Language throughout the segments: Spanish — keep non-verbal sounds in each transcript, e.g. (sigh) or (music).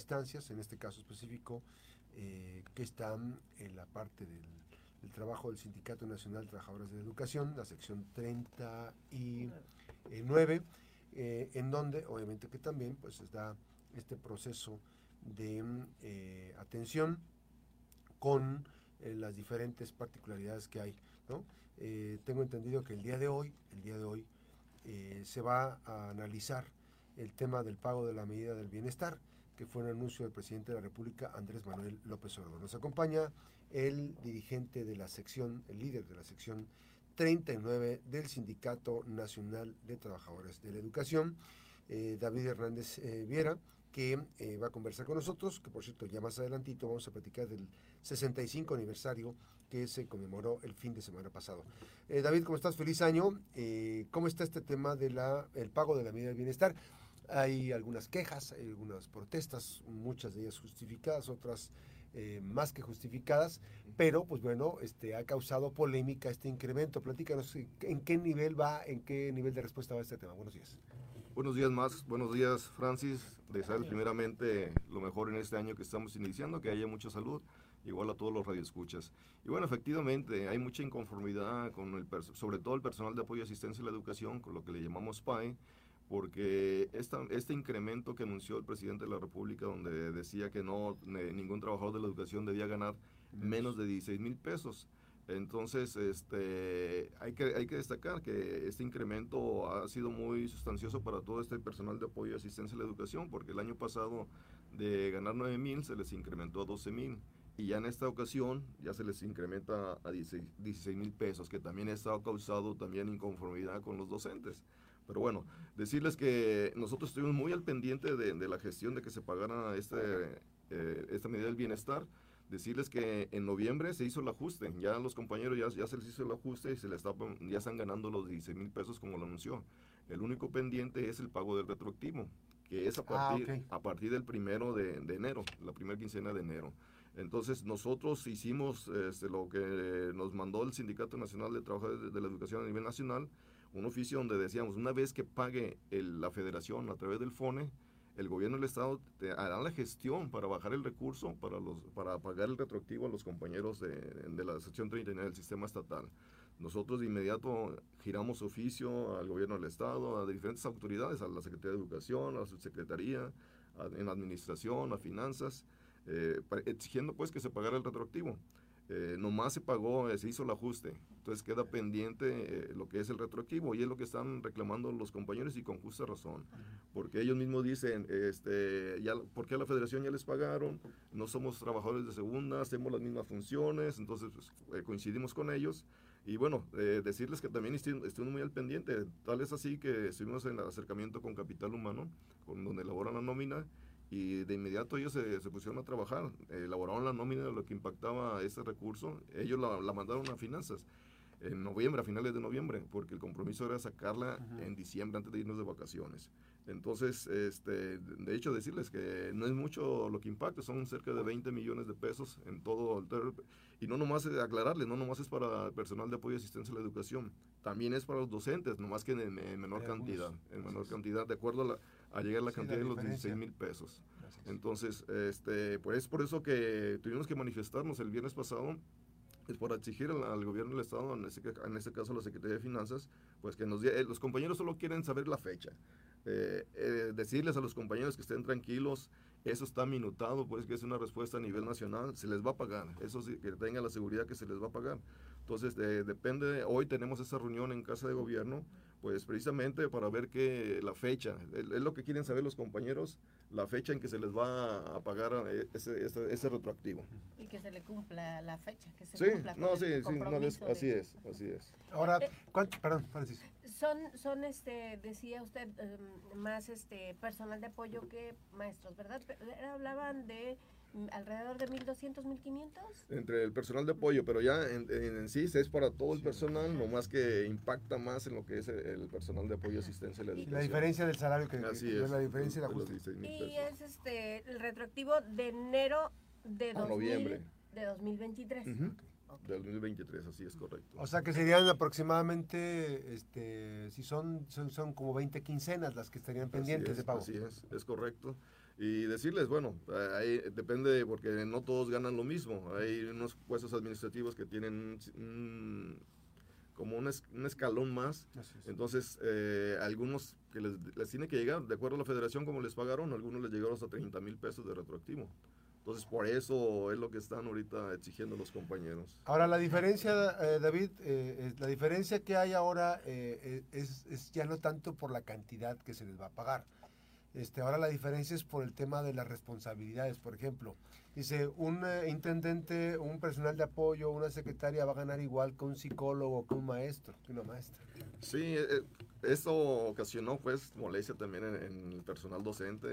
instancias, en este caso específico, que están en la parte del, trabajo del Sindicato Nacional de Trabajadores de la Educación, la sección 39, en donde obviamente que también pues está este proceso de atención con las diferentes particularidades que hay. ¿no? tengo entendido que el día de hoy, el día de hoy, eh, se va a analizar el tema del pago de la medida del bienestar, que fue un anuncio del presidente de la República, Andrés Manuel López Obrador. Nos acompaña el dirigente de la sección, el líder de la sección 39 del Sindicato Nacional de Trabajadores de la Educación, eh, David Hernández eh, Viera, que va a conversar con nosotros, que por cierto ya más adelantito vamos a platicar del 65 aniversario que se conmemoró el fin de semana pasado. Eh, David, ¿cómo estás? Feliz año. Eh, ¿Cómo está este tema del el pago de la medida del bienestar? Hay algunas quejas, hay algunas protestas, muchas de ellas justificadas, otras eh, más que justificadas, pero pues bueno, este, ha causado polémica este incremento. Platícanos en qué nivel va, en qué nivel de respuesta va este tema. Buenos días. Buenos días, más. Buenos días, Francis. Desear primeramente lo mejor en este año que estamos iniciando, que haya mucha salud igual a todos los radioescuchas. Y bueno, efectivamente, hay mucha inconformidad con el, sobre todo el personal de apoyo y asistencia a la educación, con lo que le llamamos PAE, porque esta, este incremento que anunció el presidente de la República, donde decía que no ningún trabajador de la educación debía ganar menos de 16 mil pesos. Entonces, este, hay, que, hay que destacar que este incremento ha sido muy sustancioso para todo este personal de apoyo y asistencia a la educación, porque el año pasado de ganar 9 mil se les incrementó a 12 mil y ya en esta ocasión ya se les incrementa a 16 mil pesos, que también ha estado causado también inconformidad con los docentes. Pero bueno, decirles que nosotros estuvimos muy al pendiente de, la gestión de que se pagara este, eh, esta medida del bienestar. Decirles que en noviembre se hizo el ajuste, ya los compañeros ya, ya se les hizo el ajuste y se les ya están ganando los 16 mil pesos como lo anunció. El único pendiente es el pago del retroactivo, que es a ah, partir, a partir del primero de, de enero, la primera quincena de enero. Entonces nosotros hicimos este, lo que nos mandó el Sindicato Nacional de Trabajadores de la Educación a nivel nacional, un oficio donde decíamos, una vez que pague la federación a través del FONE, el gobierno del Estado hará la gestión para bajar el recurso para, los, para pagar el retroactivo a los compañeros de, de la sección 39 del sistema estatal. Nosotros de inmediato giramos oficio al gobierno del Estado, a diferentes autoridades, a la Secretaría de Educación, a la Subsecretaría, en Administración, a Finanzas, eh, exigiendo pues que se pagara el retroactivo. Eh, nomás se pagó, eh, se hizo el ajuste. Entonces queda pendiente lo que es el retroactivo y es lo que están reclamando los compañeros y con justa razón. Porque ellos mismos dicen, este, ya, ¿por qué la federación ya les pagaron? No somos trabajadores de segunda, hacemos las mismas funciones, entonces pues, coincidimos con ellos. Y bueno, decirles que también estuvimos muy al pendiente, tal es así que estuvimos en el acercamiento con Capital Humano, con donde elaboran la nómina, y de inmediato ellos se, se pusieron a trabajar, elaboraron la nómina de lo que impactaba ese recurso, ellos la, la, mandaron a finanzas en noviembre, a finales de noviembre, porque el compromiso era sacarla en diciembre antes de irnos de vacaciones. Entonces, este, de hecho, decirles que no es mucho lo que impacta, son cerca de 20 millones de pesos en todo el y no nomás aclararles, no nomás es para el personal de apoyo y asistencia a la educación, también es para los docentes, nomás que en, menor cantidad, en menor cantidad, de acuerdo a la a llegar a la cantidad de los 16 mil pesos. Entonces, este, pues es por eso que tuvimos que manifestarnos el viernes pasado es por exigir al, gobierno del Estado, en este, en este caso la Secretaría de Finanzas, pues que nos eh, los compañeros solo quieren saber la fecha. Eh, eh, decirles a los compañeros que estén tranquilos, eso está minutado, pues que es una respuesta a nivel nacional, se les va a pagar, eso sí, que tengan la seguridad que se les va a pagar. Entonces, depende, hoy tenemos esa reunión en Casa de Gobierno, pues precisamente para ver que la fecha, es lo que quieren saber los compañeros, la fecha en que se les va a pagar eh, ese, ese, retroactivo. Y que se le cumpla la fecha, que se sí, cumpla no, sí, sí, no, así es, así es. Ahora, eh, ¿cuánto, perdón, Francis? Son, son este, decía usted, em, más este personal de apoyo que maestros, ¿verdad? Hablaban de alrededor de 1.200, 1.500. Entre el personal de apoyo, pero ya en, en, sí es para todo el personal, no más que impacta más en lo que es el, personal de apoyo y asistencia. La, la diferencia del salario que, Así es, la diferencia de ajuste. Y es este, el retroactivo de enero de, noviembre. de 2023. De 2023, así es correcto. O sea que serían aproximadamente, este, si son, son, son como 20 quincenas las que estarían pendientes de pago. Así es, es correcto. Y decirles, bueno, ahí depende porque no todos ganan lo mismo. Hay unos puestos administrativos que tienen como un, un, escalón más. Entonces, eh, algunos que les, les, tiene que llegar, de acuerdo a la federación, como les pagaron, algunos les llegaron hasta 30 mil pesos de retroactivo. Entonces, por eso es lo que están ahorita exigiendo los compañeros. Ahora, la diferencia, eh, David, eh, la diferencia que hay ahora es, es ya no tanto por la cantidad que se les va a pagar este, ahora la diferencia es por el tema de las responsabilidades. Por ejemplo, dice, un eh, intendente, un personal de apoyo, una secretaria va a ganar igual que un psicólogo, que un maestro, que una maestra. Sí, eh, eso ocasionó pues molestia también en, el personal docente.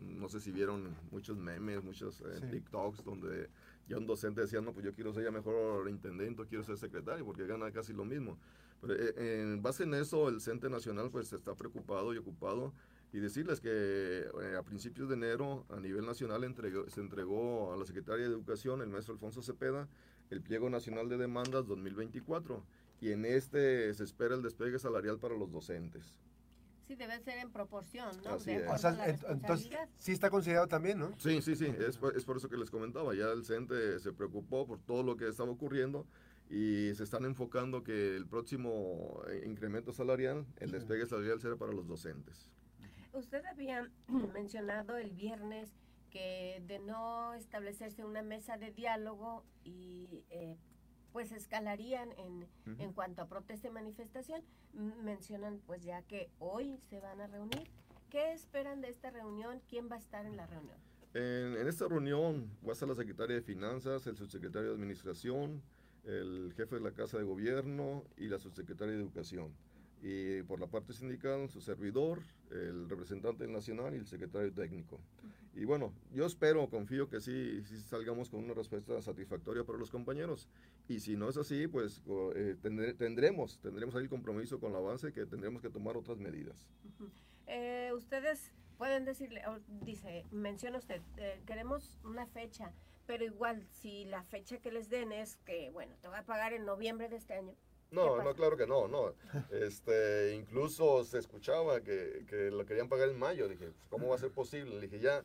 No sé si vieron muchos memes, muchos eh, TikToks donde ya un docente decía, no, pues yo quiero ser ya mejor intendente, quiero ser secretario porque gana casi lo mismo. Pero en base en eso, el CENTE Nacional pues está preocupado y ocupado y decirles que eh, a principios de enero a nivel nacional se entregó a la Secretaría de Educación, el maestro Alfonso Cepeda, el Pliego Nacional de Demandas 2024 y en este se espera el despegue salarial para los docentes. Sí, debe ser en proporción, ¿no? Así entonces, sí está considerado también, ¿no? Sí, sí, sí, es, es por eso que les comentaba, ya el CENTE se preocupó por todo lo que estaba ocurriendo y se están enfocando que el próximo eh, incremento salarial, el despegue salarial será para los docentes. Usted había (clears throat) mencionado el viernes que de no establecerse una mesa de diálogo y eh, pues escalarían en, en cuanto a protesta y manifestación. Mencionan pues ya que hoy se van a reunir. ¿Qué esperan de esta reunión? ¿Quién va a estar en la reunión? En, en esta reunión va a estar la secretaria de Finanzas, el subsecretario de Administración, el jefe de la Casa de Gobierno y la subsecretaria de Educación y por la parte sindical su servidor, el representante nacional y el secretario técnico. Y bueno, yo espero, confío que sí, sí salgamos con una respuesta satisfactoria para los compañeros. Y si no es así, pues eh, tendremos, tendremos ahí el compromiso con la avance que tendremos que tomar otras medidas. Eh, ustedes pueden decirle, dice, menciona usted, eh, queremos una fecha, pero igual si la fecha que les den es que, bueno, te va a pagar en noviembre de este año, no, no, claro que no, no. (laughs) Este, incluso se escuchaba que, que lo querían pagar en mayo. Dije, pues, ¿cómo va a ser posible? Le dije, ya,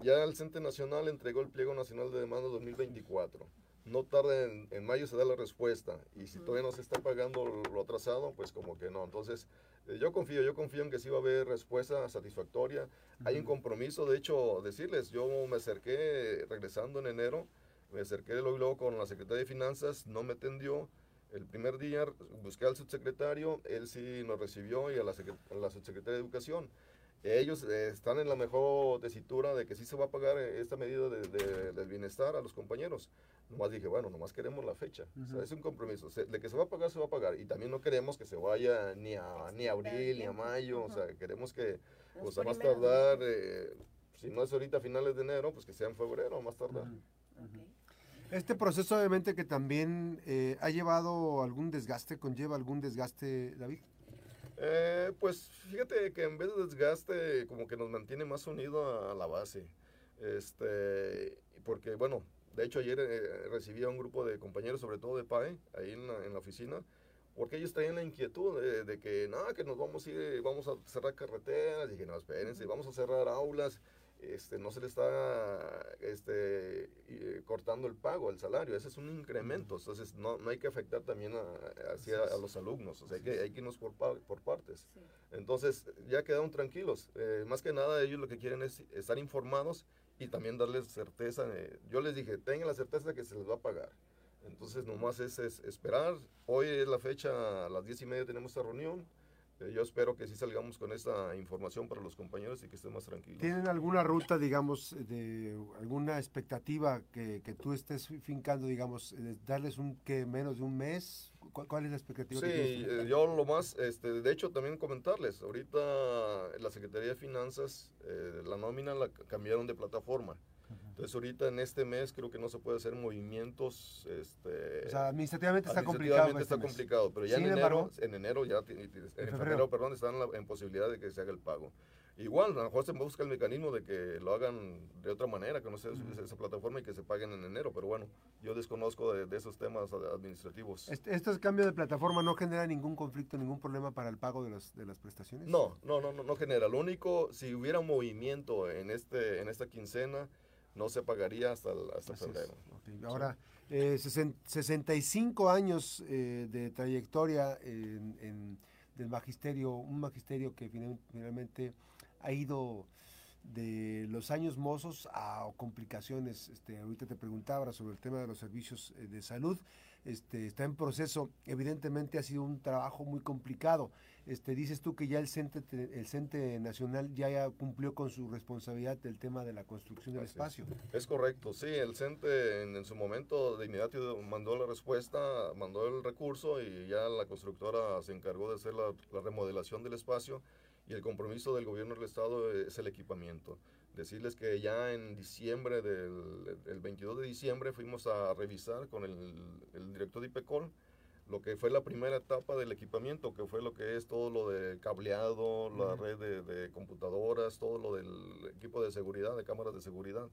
ya el Centro Nacional entregó el pliego nacional de demanda 2024. No tarda en, mayo se da la respuesta. Y si todavía no se está pagando lo atrasado, pues como que no. Entonces, eh, yo confío, yo confío en que sí va a haber respuesta satisfactoria. Hay un compromiso, de hecho, decirles, yo me acerqué regresando en enero, me acerqué luego, luego con la Secretaría de Finanzas, no me atendió el primer día busqué al subsecretario, él sí nos recibió y a la, subsecretaria de Educación. Ellos eh, están en la mejor tesitura de que sí se va a pagar eh, esta medida de, del bienestar a los compañeros. Nomás dije, bueno, nomás queremos la fecha. es un compromiso. de que se va a pagar, se va a pagar. Y también no queremos que se vaya ni a, ni a abril, ni a mayo. O sea, queremos que, pues a más tardar, eh, si no es ahorita a finales de enero, pues que sea en febrero, a más tardar. Este proceso obviamente que también eh, ha llevado algún desgaste, conlleva algún desgaste, David. Eh, pues fíjate que en vez de desgaste como que nos mantiene más unido a la base. Este, porque bueno, de hecho ayer eh, recibí a un grupo de compañeros, sobre todo de PAE, ahí en la, oficina, porque ellos traían la inquietud de, que, nada, que nos vamos a cerrar carreteras, dije, no, espérense, vamos a cerrar aulas, este, no se le está este, eh, cortando el pago, el salario, ese es un incremento, entonces no, no hay que afectar también a, hacia, a los alumnos, o sea, hay que, hay que irnos por, por partes. Entonces, ya quedaron tranquilos, eh, más que nada ellos lo que quieren es estar informados y también darles certeza, eh, yo les dije, tengan la certeza de que se les va a pagar. Entonces, nomás es, es esperar, hoy es la fecha, a las diez y media tenemos esta reunión, eh, yo espero que sí salgamos con esta información para los compañeros y que estén más tranquilos. ¿Tienen alguna ruta, digamos, de alguna expectativa que, que tú estés fincando, digamos, darles un que menos de un mes? ¿Cuál, es la expectativa? Sí, eh, yo lo más, este, de hecho también comentarles, ahorita la Secretaría de Finanzas, eh, la nómina la cambiaron de plataforma. Entonces ahorita en este mes creo que no se puede hacer movimientos. Este, o sea, administrativamente está complicado. Este está complicado, pero ya en, enero, en enero ya, en, febrero. perdón, están en, posibilidad de que se haga el pago. Igual, a lo mejor se busca el mecanismo de que lo hagan de otra manera, que no sea esa plataforma y que se paguen en enero, pero bueno, yo desconozco de, esos temas administrativos. ¿Este, ¿Este, cambio de plataforma no genera ningún conflicto, ningún problema para el pago de, los, de las prestaciones? No, no, no, no, no genera. Lo único, si hubiera movimiento en, este, en esta quincena, no se pagaría hasta, hasta febrero. Ahora, 65 eh, años eh, de trayectoria en, del magisterio, un magisterio que finalmente ha ido de los años mozos a complicaciones. Este, ahorita te preguntaba sobre el tema de los servicios eh, de salud. Este, está en proceso. Evidentemente ha sido un trabajo muy complicado. Este, dices tú que ya el CENTE, el CENTE Nacional ya, cumplió con su responsabilidad del tema de la construcción del espacio. Es correcto, sí, el CENTE en, su momento de inmediato mandó la respuesta, mandó el recurso y ya la constructora se encargó de hacer la remodelación del espacio y el compromiso del gobierno del estado es el equipamiento. Decirles que ya en diciembre, del el 22 de diciembre, fuimos a revisar con el, el director de IPECOL lo que fue la primera etapa del equipamiento, que fue lo que es todo lo de cableado, la red de, de, computadoras, todo lo del equipo de seguridad, de cámaras de seguridad.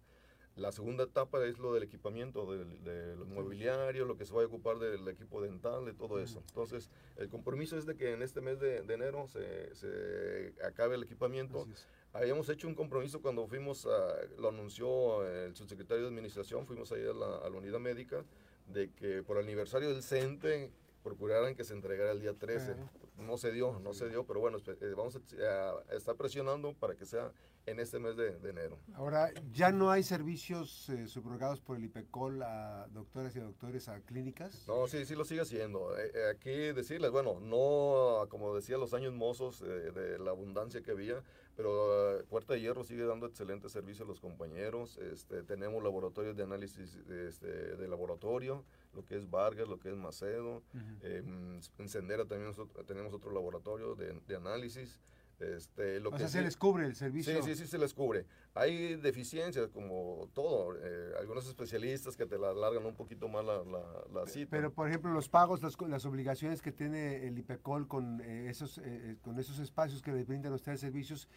La segunda etapa es lo del equipamiento, del, de mobiliario, lo que se va a ocupar del equipo dental, de todo eso. Entonces, el compromiso es de que en este mes de, enero se, se, acabe el equipamiento. Habíamos hecho un compromiso cuando fuimos, a, lo anunció el subsecretario de Administración, fuimos ahí a la, a la unidad médica, de que por el aniversario del CENTE procuraran que se entregara el día 13. No se dio, no se dio, pero bueno, eh, vamos a, estar presionando para que sea en este mes de, enero. Ahora, ¿ya no hay servicios eh, subrogados por el IPECOL a doctores y doctores a clínicas? No, sí, sí lo sigue haciendo. Eh, aquí decirles, bueno, no, como decía, los años mozos de la abundancia que había, pero Puerta de Hierro sigue dando excelente servicio a los compañeros. Este, tenemos laboratorios de análisis este, de laboratorio, lo que es Vargas, lo que es Macedo. Em, en Sendera también tenemos otro laboratorio de, de análisis. Este, lo o sea, se les cubre el servicio. Sí, sí, sí, se les cubre. Hay deficiencias, como todo. Eh, algunos especialistas que te la alargan un poquito más la, la, cita. Pero, por ejemplo, los pagos, las, las obligaciones que tiene el IPECOL con, eh, esos, eh, con esos espacios que le brindan a ustedes servicios,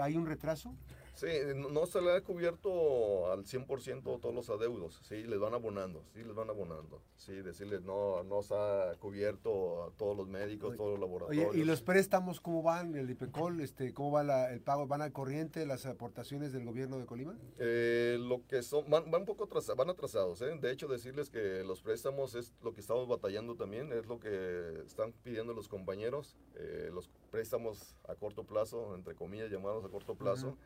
¿hay un retraso? Sí, no se le ha cubierto al 100% todos los adeudos, sí, les van abonando, sí, les van abonando, sí, decirles no, no se ha cubierto a todos los médicos, todos los laboratorios. Oye, ¿y los préstamos cómo van, el IPECOL, este, cómo va el pago, van al corriente las aportaciones del gobierno de Colima? Eh, lo que son, van, van un poco atrasados, van atrasados, ¿eh? de hecho decirles que los préstamos es lo que estamos batallando también, es lo que están pidiendo los compañeros, eh, los préstamos a corto plazo, entre comillas llamados a corto plazo.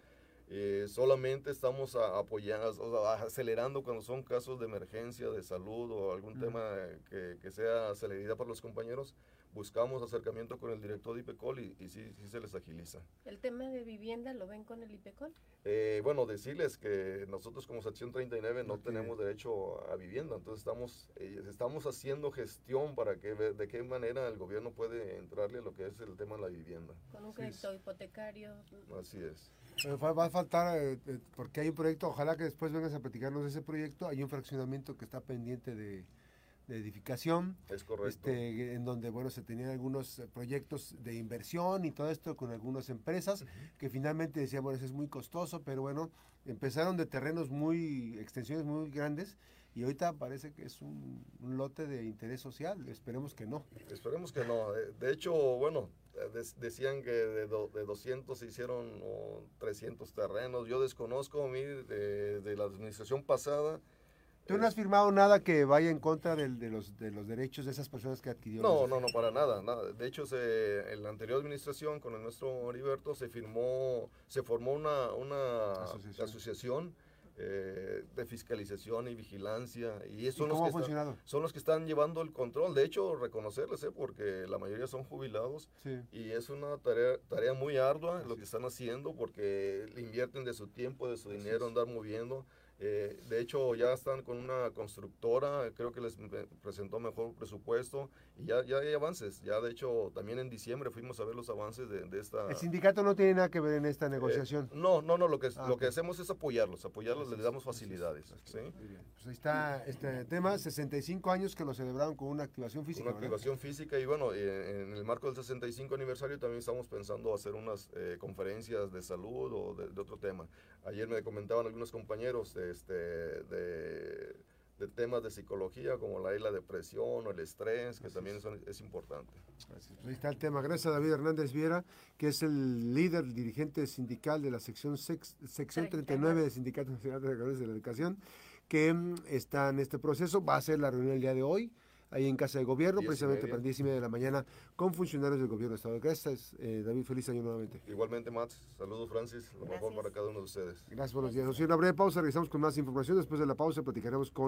Eh, solamente estamos apoyando, acelerando cuando son casos de emergencia de salud o algún tema que, que, sea celeridad para los compañeros. Buscamos acercamiento con el director de IPECOL y, y sí, sí, se les agiliza. ¿El tema de vivienda lo ven con el IPECOL? Eh, bueno, decirles que nosotros como sección 39 no tenemos derecho a vivienda, entonces estamos, eh, estamos haciendo gestión para que de qué manera el gobierno puede entrarle a lo que es el tema de la vivienda. Con un crédito hipotecario. Así es. Va a faltar, eh, eh, porque hay un proyecto, ojalá que después vengas a platicarnos de ese proyecto, hay un fraccionamiento que está pendiente de, edificación. Es correcto. Este, en donde, bueno, se tenían algunos eh, proyectos de inversión y todo esto con algunas empresas, que finalmente decían, bueno, eso es muy costoso, pero bueno, empezaron de terrenos muy, extensiones muy grandes, y ahorita parece que es un, lote de interés social, esperemos que no. Esperemos que no. De hecho, bueno, decían que de, de 200 se hicieron 300 terrenos. Yo desconozco a mí de, la administración pasada. ¿Tú no has firmado nada que vaya en contra de, los, de los derechos de esas personas que adquirieron? No, no, no, para nada. nada. De hecho, se, en la anterior administración, con el nuestro Heriberto, se firmó, se formó una, una asociación eh, de fiscalización y vigilancia. Y, son, los que están, son los que están llevando el control. De hecho, reconocerles, ¿eh? porque la mayoría son jubilados y es una tarea, tarea muy ardua lo que están haciendo porque invierten de su tiempo, de su dinero, andar moviendo. Eh, de hecho, ya están con una constructora, creo que les presentó mejor presupuesto y ya, ya hay avances. Ya, de hecho, también en diciembre fuimos a ver los avances de, esta... ¿El sindicato no tiene nada que ver en esta negociación? Eh, no, no, no, lo que, ah, lo que hacemos es apoyarlos, apoyarlos, les damos facilidades. ¿sí? Pues ahí está este tema, 65 años que lo celebraron con una activación física. Una activación física y bueno, en el marco del 65 aniversario también estamos pensando hacer unas eh, conferencias de salud o de, de otro tema. Ayer me comentaban algunos compañeros este, de, temas de psicología como la, la depresión o el estrés, que también es importante. Pues ahí está el tema. Gracias a David Hernández Viera, que es el líder, dirigente sindical de la sección, sección 39 de Sindicato Nacional de de la Educación, que mm, está en este proceso. Va a ser la reunión el día de hoy ahí en Casa de Gobierno, precisamente para las 10 y media de la mañana, con funcionarios del Gobierno de Estado. Gracias, eh, David, feliz año nuevamente. Igualmente, Matt, saludos, Francis, lo mejor para cada uno de ustedes. Gracias, buenos días. Nos una breve pausa, regresamos con más información. Después de la pausa platicaremos con